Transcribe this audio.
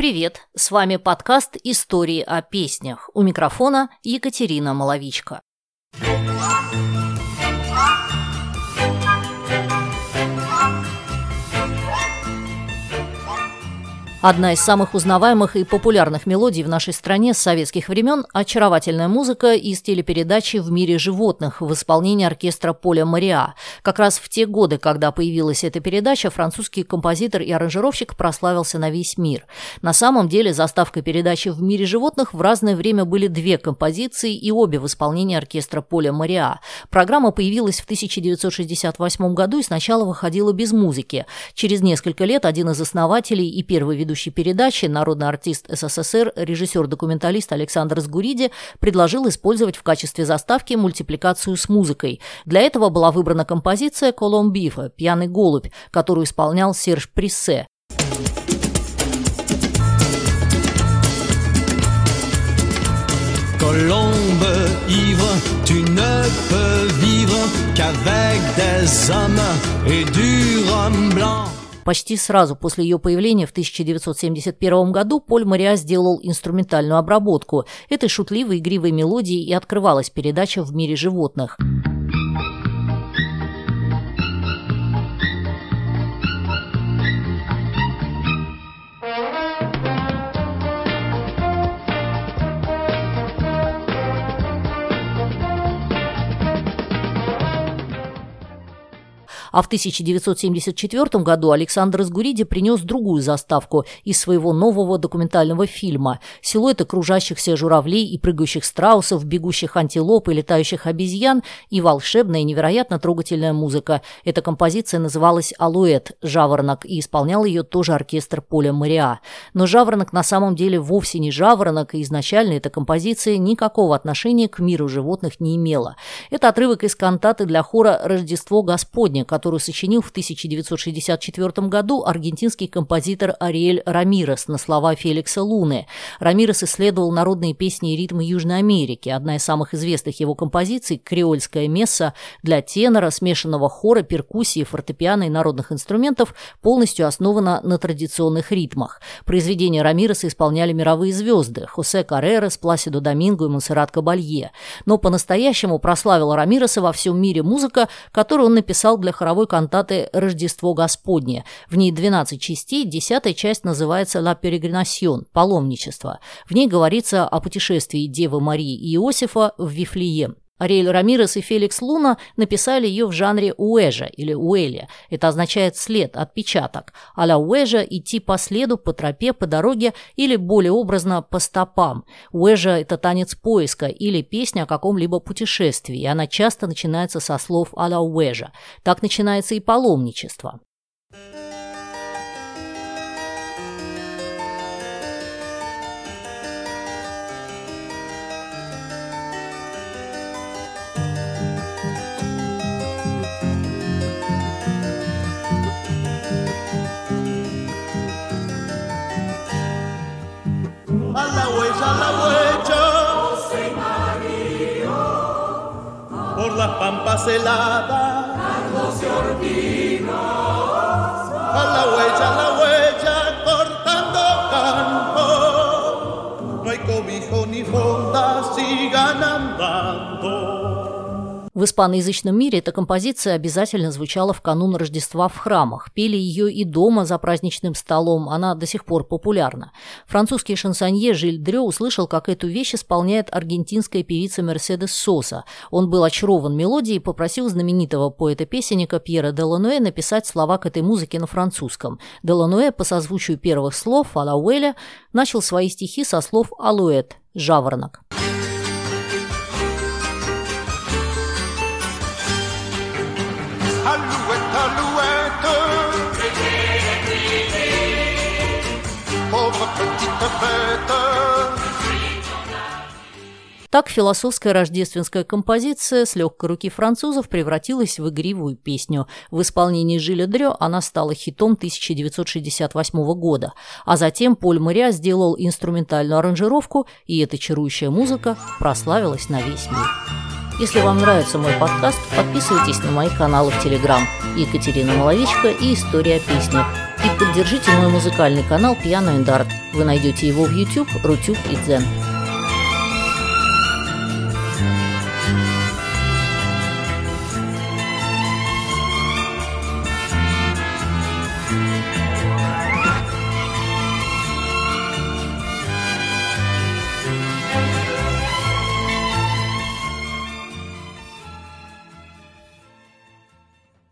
Привет! С вами подкаст «Истории о песнях». У микрофона Екатерина Маловичка. Одна из самых узнаваемых и популярных мелодий в нашей стране с советских времен – очаровательная музыка из телепередачи «В мире животных» в исполнении оркестра Поля Мариа. Как раз в те годы, когда появилась эта передача, французский композитор и аранжировщик прославился на весь мир. На самом деле заставкой передачи «В мире животных» в разное время были две композиции и обе в исполнении оркестра Поля Мариа. Программа появилась в 1968 году и сначала выходила без музыки. Через несколько лет один из основателей и первый ведущий ведущий передачи, народный артист СССР, режиссер-документалист Александр Сгуриди предложил использовать в качестве заставки мультипликацию с музыкой. Для этого была выбрана композиция «Коломбифа» «Пьяный голубь», которую исполнял Серж Приссе. Colombe ivre, tu ne peux vivre qu'avec des hommes et du rhum blanc. Почти сразу после ее появления в 1971 году Поль Мариа сделал инструментальную обработку этой шутливой игривой мелодии и открывалась передача «В мире животных». А в 1974 году Александр Сгуриди принес другую заставку из своего нового документального фильма «Силуэты кружащихся журавлей и прыгающих страусов, бегущих антилоп и летающих обезьян» и волшебная, невероятно трогательная музыка. Эта композиция называлась «Алуэт» – «Жаворонок» и исполнял ее тоже оркестр Поля Мариа. Но «Жаворонок» на самом деле вовсе не «Жаворонок», и изначально эта композиция никакого отношения к миру животных не имела. Это отрывок из кантаты для хора «Рождество Господне», которую сочинил в 1964 году аргентинский композитор Ариэль Рамирес на слова Феликса Луны. Рамирес исследовал народные песни и ритмы Южной Америки. Одна из самых известных его композиций – «Креольская месса» для тенора, смешанного хора, перкуссии, фортепиано и народных инструментов полностью основана на традиционных ритмах. Произведения Рамиреса исполняли мировые звезды – Хосе Карререс, Пласидо Доминго и Монсеррат Кабалье. Но по-настоящему прославила Рамиреса во всем мире музыка, которую он написал для хоровой хоровой кантаты «Рождество Господне». В ней 12 частей, десятая часть называется «La Peregrination» – «Паломничество». В ней говорится о путешествии Девы Марии и Иосифа в Вифлеем. Ариэль Рамирес и Феликс Луна написали ее в жанре уэжа или уэля. Это означает след, отпечаток. А-ля уэжа – идти по следу, по тропе, по дороге или, более образно, по стопам. Уэжа – это танец поиска или песня о каком-либо путешествии, и она часто начинается со слов а-ля уэжа. Так начинается и паломничество. Las pampas heladas. Carlos de A la huella, a la huella, В испаноязычном мире эта композиция обязательно звучала в канун Рождества в храмах. Пели ее и дома за праздничным столом, она до сих пор популярна. Французский шансонье Жиль Дрё услышал, как эту вещь исполняет аргентинская певица Мерседес Соса. Он был очарован мелодией и попросил знаменитого поэта-песенника Пьера Делануэ написать слова к этой музыке на французском. Делануэ по созвучию первых слов «Алауэля» начал свои стихи со слов «Алуэт» – «Жаворонок». Так философская рождественская композиция с легкой руки французов превратилась в игривую песню. В исполнении Жиля Дрё она стала хитом 1968 года. А затем Поль Моря сделал инструментальную аранжировку, и эта чарующая музыка прославилась на весь мир. Если вам нравится мой подкаст, подписывайтесь на мои каналы в Телеграм Екатерина Маловичка и История песни. И поддержите мой музыкальный канал and Art. Вы найдете его в YouTube, Рутюб и Дзен.